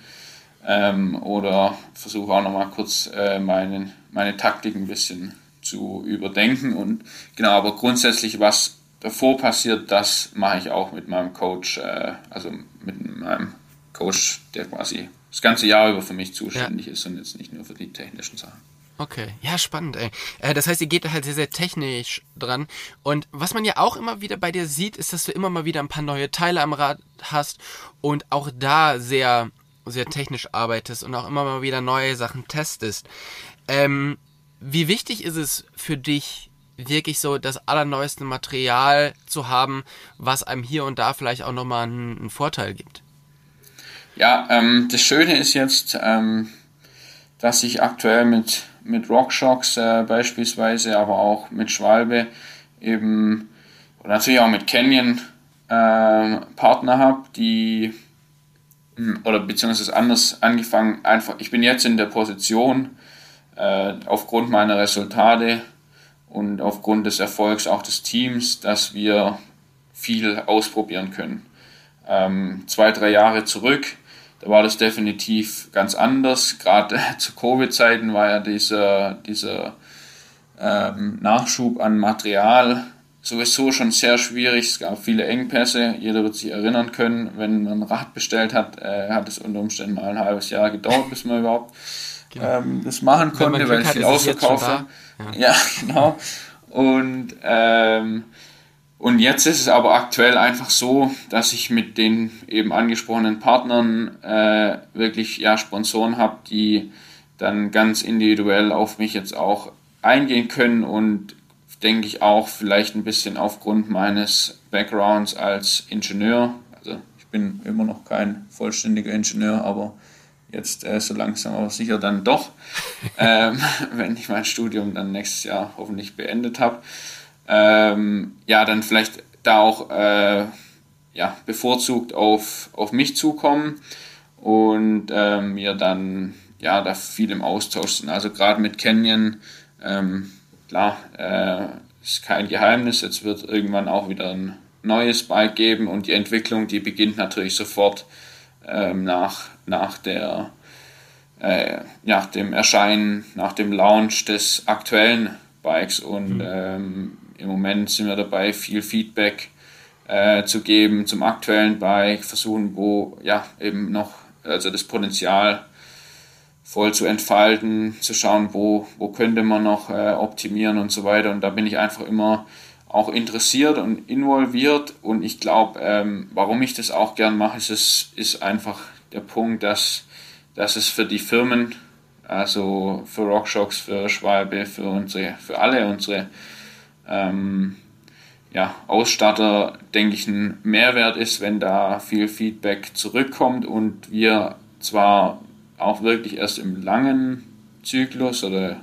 ähm, oder versuche auch nochmal kurz äh, meine, meine Taktik ein bisschen zu überdenken. Und genau, aber grundsätzlich was davor passiert, das mache ich auch mit meinem Coach, äh, also mit meinem Coach, der quasi das ganze Jahr über für mich zuständig ist und jetzt nicht nur für die technischen Sachen. Okay, ja, spannend, ey. Äh, das heißt, ihr geht da halt sehr, sehr technisch dran. Und was man ja auch immer wieder bei dir sieht, ist, dass du immer mal wieder ein paar neue Teile am Rad hast und auch da sehr, sehr technisch arbeitest und auch immer mal wieder neue Sachen testest. Ähm, wie wichtig ist es für dich, wirklich so das allerneueste Material zu haben, was einem hier und da vielleicht auch nochmal einen, einen Vorteil gibt? Ja, ähm, das Schöne ist jetzt, ähm, dass ich aktuell mit, mit RockShox äh, beispielsweise, aber auch mit Schwalbe eben und natürlich auch mit Canyon äh, Partner habe, die mh, oder beziehungsweise anders angefangen, einfach, ich bin jetzt in der Position, äh, aufgrund meiner Resultate und aufgrund des Erfolgs auch des Teams, dass wir viel ausprobieren können. Ähm, zwei, drei Jahre zurück, da war das definitiv ganz anders. Gerade zu Covid-Zeiten war ja dieser, dieser ähm, Nachschub an Material sowieso schon sehr schwierig. Es gab viele Engpässe. Jeder wird sich erinnern können, wenn man ein Rad bestellt hat, äh, hat es unter Umständen mal ein halbes Jahr gedauert, bis man überhaupt ähm, das machen konnte, weil viel es schon ausverkauft war. Ja. genau. Und, ähm, und jetzt ist es aber aktuell einfach so, dass ich mit den eben angesprochenen Partnern äh, wirklich ja, Sponsoren habe, die dann ganz individuell auf mich jetzt auch eingehen können und denke ich auch vielleicht ein bisschen aufgrund meines Backgrounds als Ingenieur. Also ich bin immer noch kein vollständiger Ingenieur, aber jetzt äh, so langsam aber sicher dann doch, ähm, wenn ich mein Studium dann nächstes Jahr hoffentlich beendet habe. Ähm, ja, dann vielleicht da auch äh, ja, bevorzugt auf, auf mich zukommen und ähm, wir dann ja da viel im Austausch sind. Also gerade mit Canyon, ähm, klar, äh, ist kein Geheimnis, jetzt wird irgendwann auch wieder ein neues Bike geben und die Entwicklung, die beginnt natürlich sofort ähm, nach, nach der äh, nach dem Erscheinen, nach dem Launch des aktuellen Bikes und ähm, im Moment sind wir dabei, viel Feedback äh, zu geben zum aktuellen Bike, versuchen, wo ja eben noch also das Potenzial voll zu entfalten, zu schauen, wo, wo könnte man noch äh, optimieren und so weiter. Und da bin ich einfach immer auch interessiert und involviert. Und ich glaube, ähm, warum ich das auch gern mache, ist, es, ist einfach der Punkt, dass, dass es für die Firmen, also für RockShox, für Schwalbe, für unsere, für alle unsere ähm, ja, Ausstatter, denke ich, ein Mehrwert ist, wenn da viel Feedback zurückkommt und wir zwar auch wirklich erst im langen Zyklus oder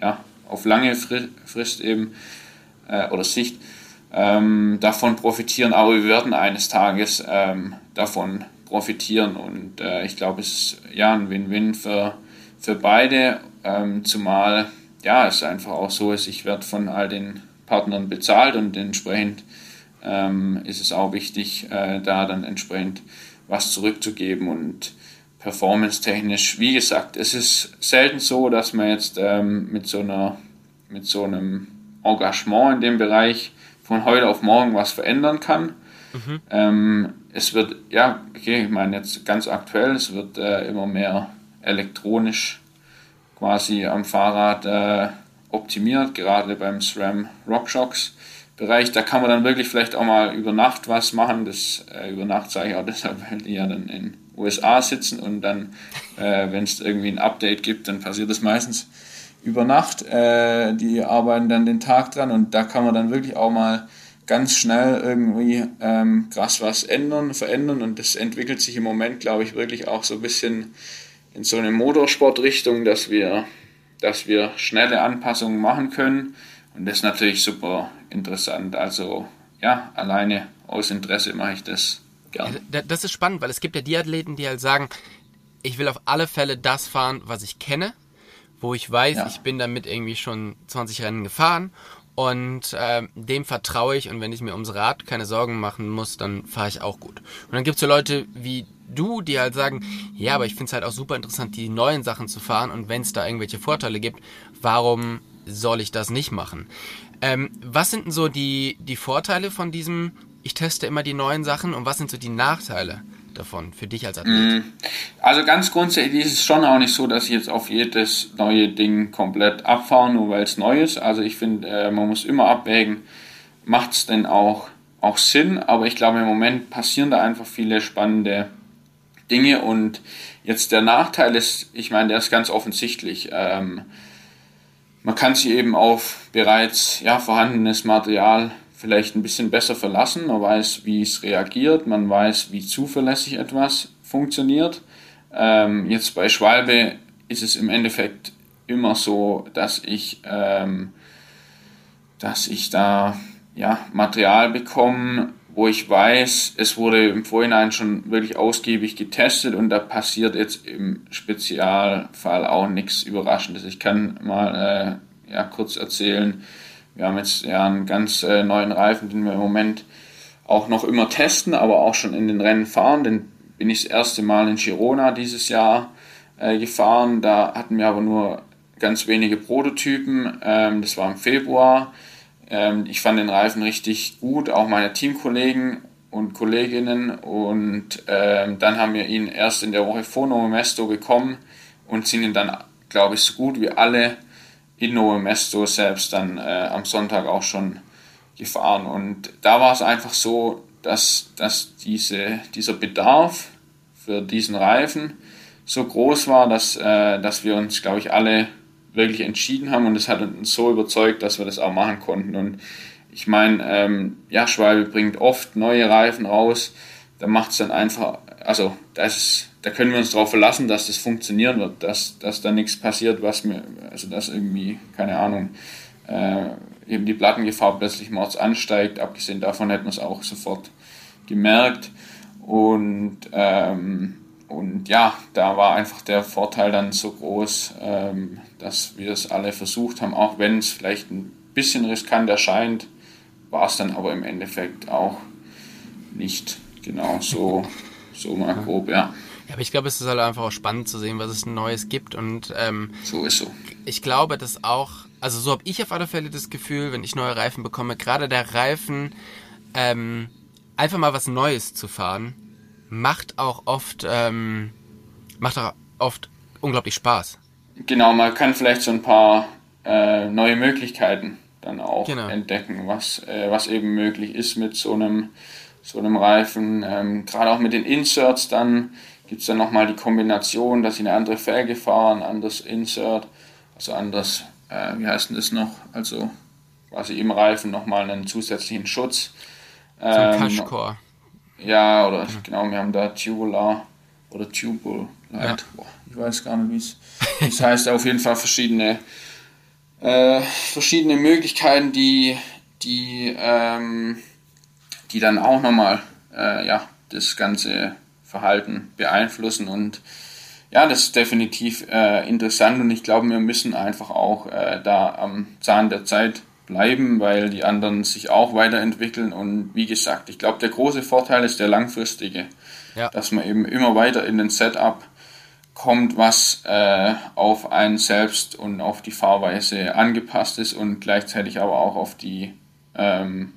ja, auf lange Frist eben äh, oder Sicht ähm, davon profitieren, aber wir werden eines Tages ähm, davon profitieren. Und äh, ich glaube, es ist ja ein Win-Win für, für beide, ähm, zumal ja, es einfach auch so ist, ich werde von all den Partnern bezahlt und entsprechend ähm, ist es auch wichtig, äh, da dann entsprechend was zurückzugeben. Und performance-technisch, wie gesagt, es ist selten so, dass man jetzt ähm, mit, so einer, mit so einem Engagement in dem Bereich von heute auf morgen was verändern kann. Mhm. Ähm, es wird, ja, okay, ich meine jetzt ganz aktuell, es wird äh, immer mehr elektronisch quasi am Fahrrad äh, optimiert, gerade beim SRAM RockShox Bereich, da kann man dann wirklich vielleicht auch mal über Nacht was machen. Das äh, über Nacht sage ich auch deshalb, weil die ja dann in USA sitzen und dann, äh, wenn es irgendwie ein Update gibt, dann passiert das meistens über Nacht. Äh, die arbeiten dann den Tag dran und da kann man dann wirklich auch mal ganz schnell irgendwie ähm, krass was ändern, verändern und das entwickelt sich im Moment, glaube ich, wirklich auch so ein bisschen in so eine Motorsportrichtung, dass wir, dass wir schnelle Anpassungen machen können und das ist natürlich super interessant. Also ja, alleine aus Interesse mache ich das gerne. Das ist spannend, weil es gibt ja die Athleten, die halt sagen, ich will auf alle Fälle das fahren, was ich kenne, wo ich weiß, ja. ich bin damit irgendwie schon 20 Rennen gefahren und äh, dem vertraue ich und wenn ich mir ums Rad keine Sorgen machen muss, dann fahre ich auch gut. Und dann gibt es so Leute wie du, die halt sagen, ja, aber ich finde es halt auch super interessant, die neuen Sachen zu fahren und wenn es da irgendwelche Vorteile gibt, warum soll ich das nicht machen? Ähm, was sind denn so die, die Vorteile von diesem, ich teste immer die neuen Sachen und was sind so die Nachteile? Davon für dich als Athlet? Mm, also ganz grundsätzlich ist es schon auch nicht so, dass ich jetzt auf jedes neue Ding komplett abfahre, nur weil es neu ist. Also ich finde, äh, man muss immer abwägen, macht es denn auch, auch Sinn? Aber ich glaube, im Moment passieren da einfach viele spannende Dinge und jetzt der Nachteil ist, ich meine, der ist ganz offensichtlich. Ähm, man kann sich eben auf bereits ja, vorhandenes Material vielleicht ein bisschen besser verlassen. Man weiß, wie es reagiert, man weiß, wie zuverlässig etwas funktioniert. Ähm, jetzt bei Schwalbe ist es im Endeffekt immer so, dass ich, ähm, dass ich da ja, Material bekomme, wo ich weiß, es wurde im Vorhinein schon wirklich ausgiebig getestet und da passiert jetzt im Spezialfall auch nichts Überraschendes. Ich kann mal äh, ja, kurz erzählen, wir haben jetzt ja einen ganz äh, neuen Reifen, den wir im Moment auch noch immer testen, aber auch schon in den Rennen fahren. Den bin ich das erste Mal in Girona dieses Jahr äh, gefahren. Da hatten wir aber nur ganz wenige Prototypen. Ähm, das war im Februar. Ähm, ich fand den Reifen richtig gut, auch meine Teamkollegen und Kolleginnen. Und ähm, dann haben wir ihn erst in der Woche vor Novo Mesto bekommen und sind ihn dann, glaube ich, so gut wie alle in Mesto selbst dann äh, am Sonntag auch schon gefahren. Und da war es einfach so, dass, dass diese, dieser Bedarf für diesen Reifen so groß war, dass, äh, dass wir uns, glaube ich, alle wirklich entschieden haben und es hat uns so überzeugt, dass wir das auch machen konnten. Und ich meine, ähm, ja, Schwalbe bringt oft neue Reifen raus, da macht es dann einfach, also da, ist, da können wir uns darauf verlassen, dass das funktionieren wird, dass, dass da nichts passiert, was mir, also dass irgendwie, keine Ahnung, äh, eben die Plattengefahr plötzlich mords ansteigt. Abgesehen davon hätten wir es auch sofort gemerkt. Und ähm, und ja, da war einfach der Vorteil dann so groß, ähm, dass wir es alle versucht haben, auch wenn es vielleicht ein bisschen riskant erscheint, war es dann aber im Endeffekt auch nicht genau so, so mal grob, ja. Ja, aber ich glaube, es ist halt einfach auch spannend zu sehen, was es Neues gibt und ähm, so ist so. Ich glaube, dass auch, also so habe ich auf alle Fälle das Gefühl, wenn ich neue Reifen bekomme, gerade der Reifen, ähm, einfach mal was Neues zu fahren, macht auch oft, ähm, macht auch oft unglaublich Spaß. Genau, man kann vielleicht so ein paar äh, neue Möglichkeiten dann auch genau. entdecken, was, äh, was eben möglich ist mit so einem, so einem Reifen. Ähm, Gerade auch mit den Inserts dann gibt es dann nochmal die Kombination, dass ich eine andere Felge fahre, ein anderes Insert, also anders, äh, wie heißt denn das noch? Also quasi im Reifen nochmal einen zusätzlichen Schutz. Ähm, so ein ähm, Cashcore. Ja, oder mhm. genau, wir haben da Tubular oder Tubal Light. Ja. Boah, ich weiß gar nicht, wie es das heißt. Auf jeden Fall verschiedene, äh, verschiedene Möglichkeiten, die, die, ähm, die dann auch nochmal äh, ja, das ganze Verhalten beeinflussen. Und ja, das ist definitiv äh, interessant und ich glaube, wir müssen einfach auch äh, da am Zahn der Zeit bleiben, weil die anderen sich auch weiterentwickeln. Und wie gesagt, ich glaube, der große Vorteil ist der langfristige, ja. dass man eben immer weiter in den Setup kommt, was äh, auf einen selbst und auf die Fahrweise angepasst ist und gleichzeitig aber auch auf die, ähm,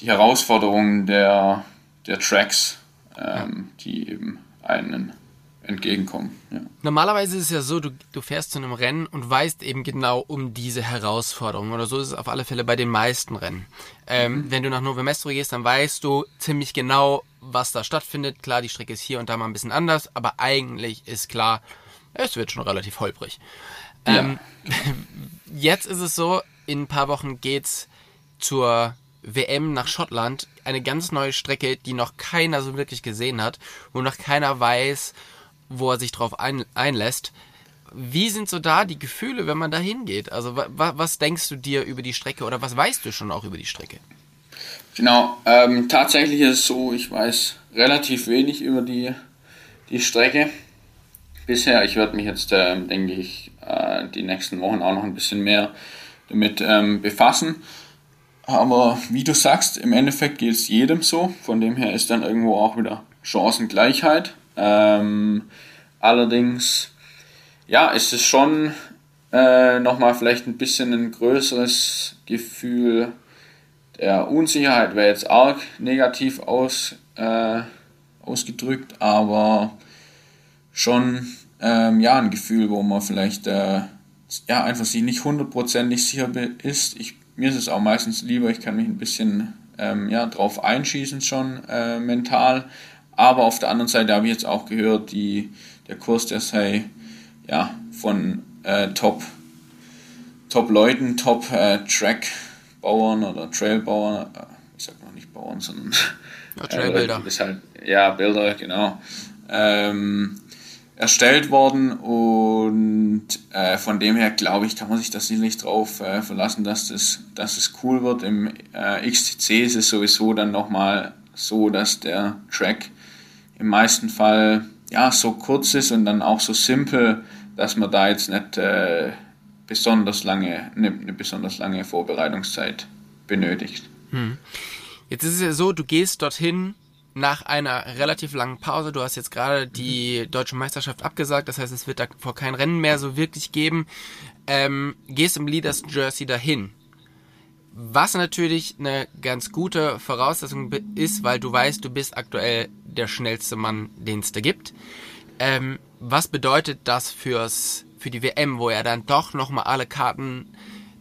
die Herausforderungen der, der Tracks, ähm, die eben einen entgegenkommen. Ja. Normalerweise ist es ja so, du, du fährst zu einem Rennen und weißt eben genau um diese Herausforderung. Oder so ist es auf alle Fälle bei den meisten Rennen. Ähm, mhm. Wenn du nach Novo Mestro gehst, dann weißt du ziemlich genau, was da stattfindet. Klar, die Strecke ist hier und da mal ein bisschen anders, aber eigentlich ist klar, es wird schon relativ holprig. Ähm, ja. Jetzt ist es so, in ein paar Wochen geht's zur WM nach Schottland. Eine ganz neue Strecke, die noch keiner so wirklich gesehen hat, wo noch keiner weiß, wo er sich drauf ein, einlässt. Wie sind so da die Gefühle, wenn man da hingeht? Also wa was denkst du dir über die Strecke oder was weißt du schon auch über die Strecke? Genau, ähm, tatsächlich ist es so, ich weiß relativ wenig über die, die Strecke bisher. Ich werde mich jetzt, ähm, denke ich, äh, die nächsten Wochen auch noch ein bisschen mehr damit ähm, befassen. Aber wie du sagst, im Endeffekt geht es jedem so. Von dem her ist dann irgendwo auch wieder Chancengleichheit. Ähm, allerdings, ja, ist es schon äh, nochmal vielleicht ein bisschen ein größeres Gefühl der Unsicherheit, wäre jetzt arg negativ aus, äh, ausgedrückt, aber schon ähm, ja, ein Gefühl, wo man vielleicht äh, ja, einfach sich nicht hundertprozentig sicher ist. Ich, mir ist es auch meistens lieber, ich kann mich ein bisschen ähm, ja, drauf einschießen schon äh, mental, aber auf der anderen Seite habe ich jetzt auch gehört, die, der Kurs, der sei ja, von äh, Top, Top Leuten, Top äh, Track-Bauern oder Trail-Bauern, äh, ich sag noch nicht Bauern, sondern ja, Trailbilder. Äh, halt, ja, Bilder, genau. Ähm, erstellt worden und äh, von dem her glaube ich, kann man sich da sicherlich drauf äh, verlassen, dass das, dass es cool wird. Im äh, XTC ist es sowieso dann nochmal so, dass der Track im meisten Fall ja, so kurz ist und dann auch so simpel, dass man da jetzt nicht äh, besonders lange, eine, eine, besonders lange Vorbereitungszeit benötigt. Hm. Jetzt ist es ja so, du gehst dorthin nach einer relativ langen Pause. Du hast jetzt gerade die deutsche Meisterschaft abgesagt, das heißt, es wird da vor kein Rennen mehr so wirklich geben. Ähm, gehst im Leaders Jersey dahin. Was natürlich eine ganz gute Voraussetzung ist, weil du weißt, du bist aktuell der schnellste Mann, den es da gibt. Ähm, was bedeutet das fürs, für die WM, wo ja dann doch nochmal alle Karten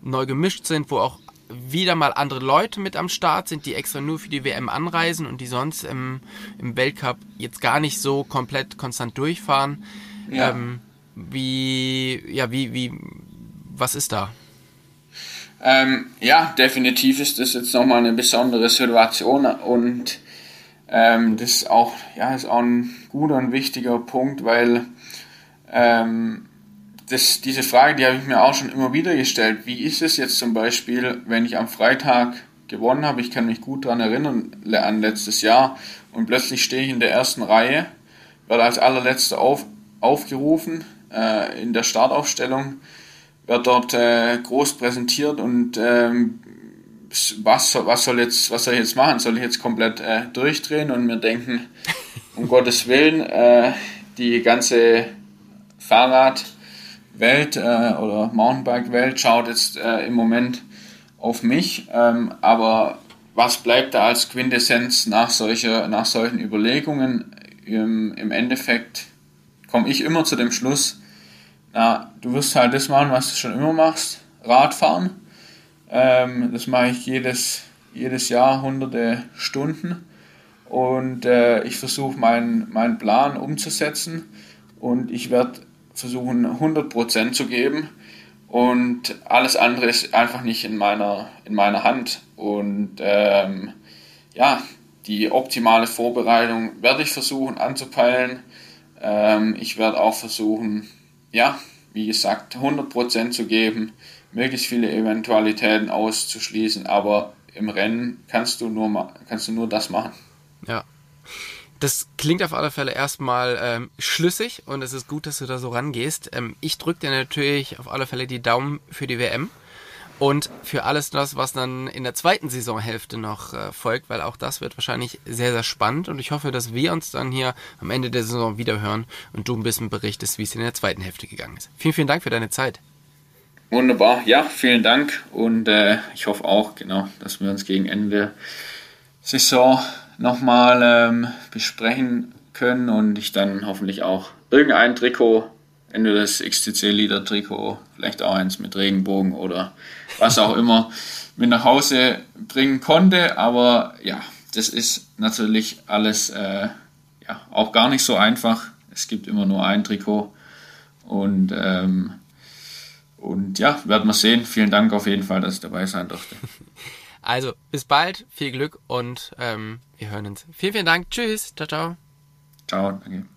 neu gemischt sind, wo auch wieder mal andere Leute mit am Start sind, die extra nur für die WM anreisen und die sonst im, im Weltcup jetzt gar nicht so komplett konstant durchfahren. Ja. Ähm, wie, ja, wie, wie, was ist da? Ähm, ja, definitiv ist das jetzt nochmal eine besondere Situation und ähm, das ist auch, ja, ist auch ein guter und wichtiger Punkt, weil ähm, das, diese Frage, die habe ich mir auch schon immer wieder gestellt. Wie ist es jetzt zum Beispiel, wenn ich am Freitag gewonnen habe? Ich kann mich gut daran erinnern an letztes Jahr und plötzlich stehe ich in der ersten Reihe, werde als allerletzter auf, aufgerufen äh, in der Startaufstellung wird dort äh, groß präsentiert und ähm, was, was, soll jetzt, was soll ich jetzt machen? Soll ich jetzt komplett äh, durchdrehen und mir denken, um Gottes Willen, äh, die ganze Fahrradwelt äh, oder Mountainbike-Welt schaut jetzt äh, im Moment auf mich, ähm, aber was bleibt da als Quintessenz nach, solcher, nach solchen Überlegungen? Im, Im Endeffekt komme ich immer zu dem Schluss, na, du wirst halt das machen, was du schon immer machst, Radfahren. Ähm, das mache ich jedes, jedes Jahr hunderte Stunden und äh, ich versuche meinen mein Plan umzusetzen und ich werde versuchen 100% zu geben und alles andere ist einfach nicht in meiner, in meiner Hand und ähm, ja, die optimale Vorbereitung werde ich versuchen anzupeilen. Ähm, ich werde auch versuchen, ja, wie gesagt, 100% zu geben, möglichst viele Eventualitäten auszuschließen, aber im Rennen kannst du nur, kannst du nur das machen. Ja. Das klingt auf alle Fälle erstmal ähm, schlüssig und es ist gut, dass du da so rangehst. Ähm, ich drücke dir natürlich auf alle Fälle die Daumen für die WM. Und für alles das, was dann in der zweiten Saisonhälfte noch äh, folgt, weil auch das wird wahrscheinlich sehr, sehr spannend. Und ich hoffe, dass wir uns dann hier am Ende der Saison wieder hören und du ein bisschen berichtest, wie es in der zweiten Hälfte gegangen ist. Vielen, vielen Dank für deine Zeit. Wunderbar, ja, vielen Dank. Und äh, ich hoffe auch, genau, dass wir uns gegen Ende der Saison nochmal ähm, besprechen können und ich dann hoffentlich auch irgendein Trikot, entweder das XTC Leader Trikot, vielleicht auch eins mit Regenbogen oder was auch immer, mit nach Hause bringen konnte. Aber ja, das ist natürlich alles äh, ja, auch gar nicht so einfach. Es gibt immer nur ein Trikot und ähm, und ja, werden wir sehen. Vielen Dank auf jeden Fall, dass ich dabei sein durfte. Also, bis bald, viel Glück und ähm, wir hören uns. Vielen, vielen Dank. Tschüss. Ciao, ciao. Ciao, danke.